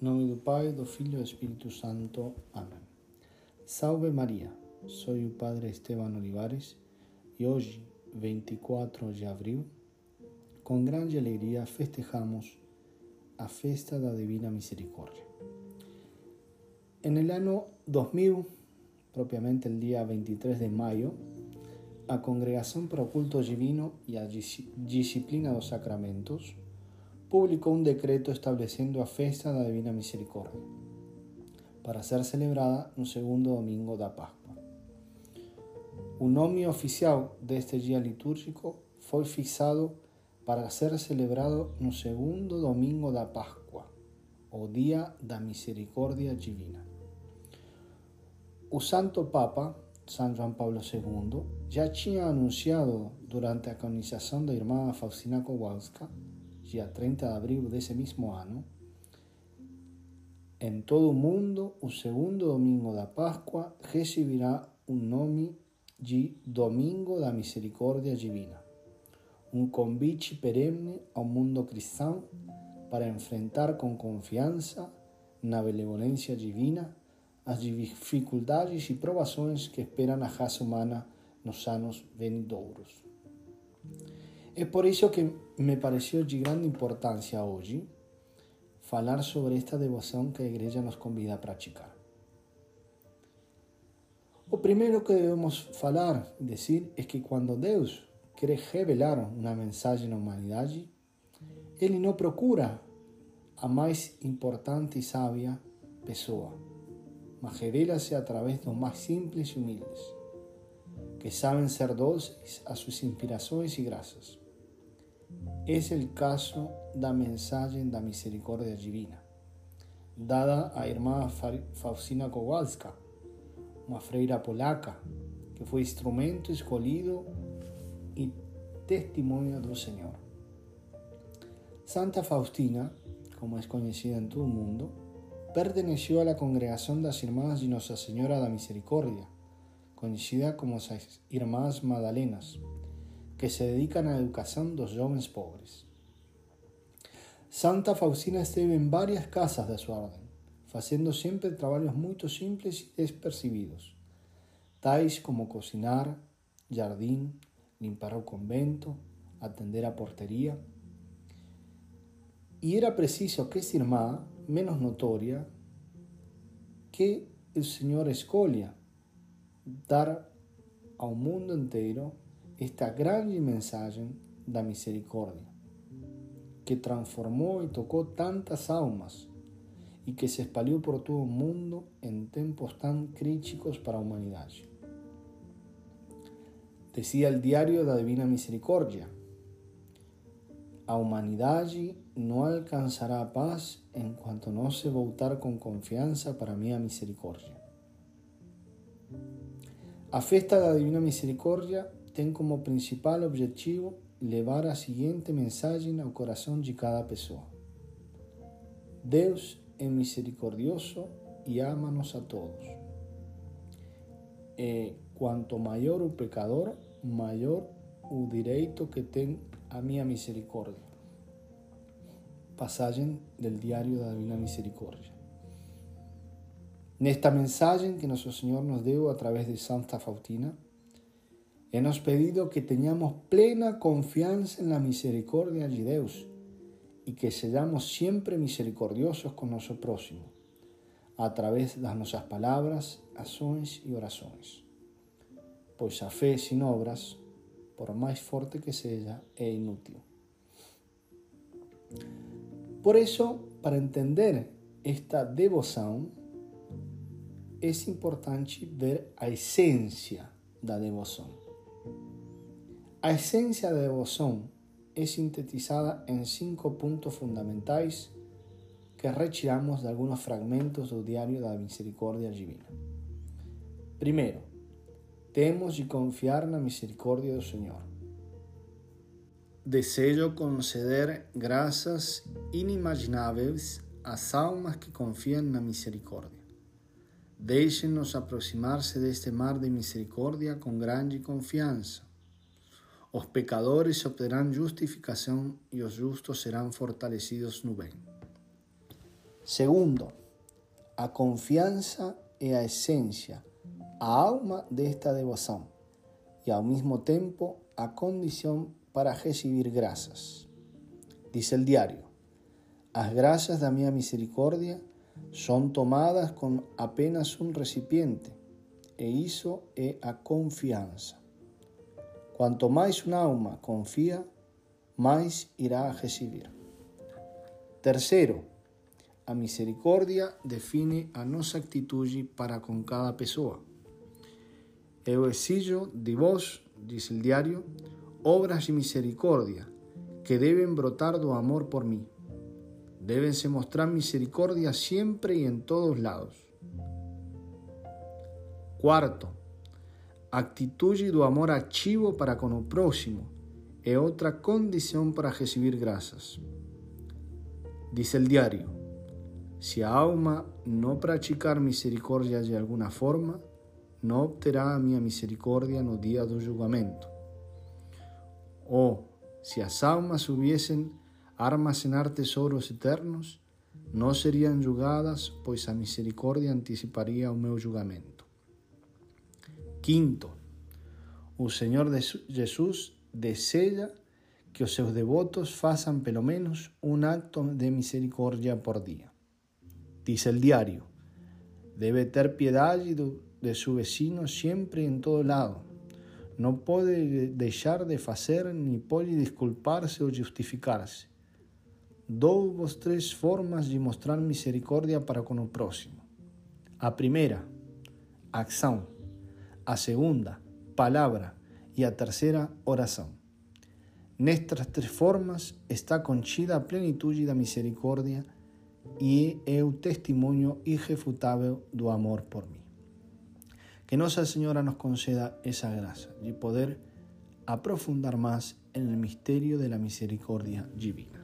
nome do Pai, do Filho e do Espírito Santo. Amém. Salve Maria, sou o Padre Esteban Olivares e hoje, 24 de abril, com grande alegria festejamos a festa da Divina Misericórdia. En el año 2000, propiamente el día 23 de mayo, a Congregación para o Culto Divino e a Disciplina dos Sacramentos publicó un decreto estableciendo a festa da Divina Misericordia para ser celebrada no segundo domingo da Páscoa. O nome oficial deste dia litúrgico foi fixado para ser celebrado no segundo domingo da Páscoa, o Dia da Misericórdia Divina. O Santo Papa, San Juan Pablo II, já tinha anunciado durante a canonização da irmã Faustina Kowalska día 30 de abril de ese mismo año, en todo el mundo, el segundo domingo da Pascua recibirá un nombre de Domingo da Misericordia Divina, un convite perenne al mundo cristiano para enfrentar con confianza na benevolencia divina as dificuldades y provações que esperan a raça humana nos anos vindouros. Es por eso que me pareció de gran importancia hoy falar sobre esta devoción que la Iglesia nos convida a practicar. Lo primero que debemos falar y decir es que cuando Dios quiere revelar una mensaje a la humanidad, Él no procura a más importante y sabia persona, mas revela-se a través de los más simples y humildes, que saben ser dulces a sus inspiraciones y gracias. Es el caso da mensaje da misericordia divina, dada a irmã Faustina Kowalska, una freira polaca, que fue instrumento escolhido y testimonio del Señor. Santa Faustina, como es conocida en todo el mundo, perteneció a la congregación de las Hermanas de Nuestra Señora da Misericordia, conocida como las Hermanas Magdalenas que se dedican a la educación de los jóvenes pobres. Santa Faustina esteve en varias casas de su orden, haciendo siempre trabajos muy simples y despercibidos, tais como cocinar, jardín, limpar el convento, atender a portería. Y era preciso que esta hermana, menos notoria, que el Señor escolha dar a un mundo entero esta grande mensaje da misericordia, que transformó y tocó tantas almas y que se espalió por todo el mundo en tiempos tan críticos para la humanidad. Decía el diario de la Divina Misericordia, a humanidad no alcanzará paz en cuanto no se voltar con confianza para mi misericordia. A festa da Divina Misericordia tem como principal objetivo levar a seguinte mensagem ao coração de cada pessoa. Deus é misericordioso e ama-nos a todos. E quanto maior o pecador, maior o direito que tem a minha misericórdia. Passagem do Diário da Divina Misericórdia. Nesta mensagem que Nosso Senhor nos deu através de Santa Faustina, Hemos pedido que tengamos plena confianza en la misericordia de Dios y que seamos siempre misericordiosos con nuestro próximo, a través de nuestras palabras, acciones y oraciones. Pues a fe sin obras, por más fuerte que sea, es inútil. Por eso, para entender esta devoción, es importante ver a esencia de la devoción. La esencia de devoción es sintetizada en cinco puntos fundamentales que retiramos de algunos fragmentos del diario de la misericordia divina. Primero, tenemos de confiar en la misericordia del Señor. Deseo conceder gracias inimaginables a las almas que confían en la misericordia. Déjenos aproximarse de este mar de misericordia con grande confianza los pecadores obtendrán justificación y los justos serán fortalecidos no. Segundo, a confiança é a essência, a alma desta devoção e ao mesmo tempo a condição para receber graças. Diz o diário: As graças da minha misericórdia são tomadas com apenas um recipiente, e isso é a confiança. Quanto mais uma alma confia, mais irá receber. Terceiro, a misericórdia define a nossa atitude para com cada pessoa. Eu exijo de vós, diz o diário, obras de misericórdia que devem brotar do amor por mim. Deben-se mostrar misericórdia sempre e em todos lados. Quarto, atitude do amor ativo para com o próximo é outra condição para receber graças. Diz o diário: se a alma não praticar misericórdia de alguma forma, não obterá a minha misericórdia no dia do julgamento. Ou, se as almas a armazenar tesouros eternos, não seriam julgadas, pois a misericórdia anteciparia o meu julgamento. Quinto, o Senhor Jesus deseja que os seus devotos façam pelo menos um acto de misericórdia por dia. Diz o diário: deve ter piedade de seu vecino sempre em todo lado. Não pode deixar de fazer, nem pode desculpar-se ou justificar-se. Dou-vos três formas de mostrar misericórdia para com o próximo. A primeira, ação. A segunda, palavra. E a terceira, oração. Nestas três formas está contida a plenitude da misericórdia e é o testemunho irrefutável do amor por mim. Que Nossa Senhora nos conceda essa graça de poder aprofundar mais no mistério da misericórdia divina.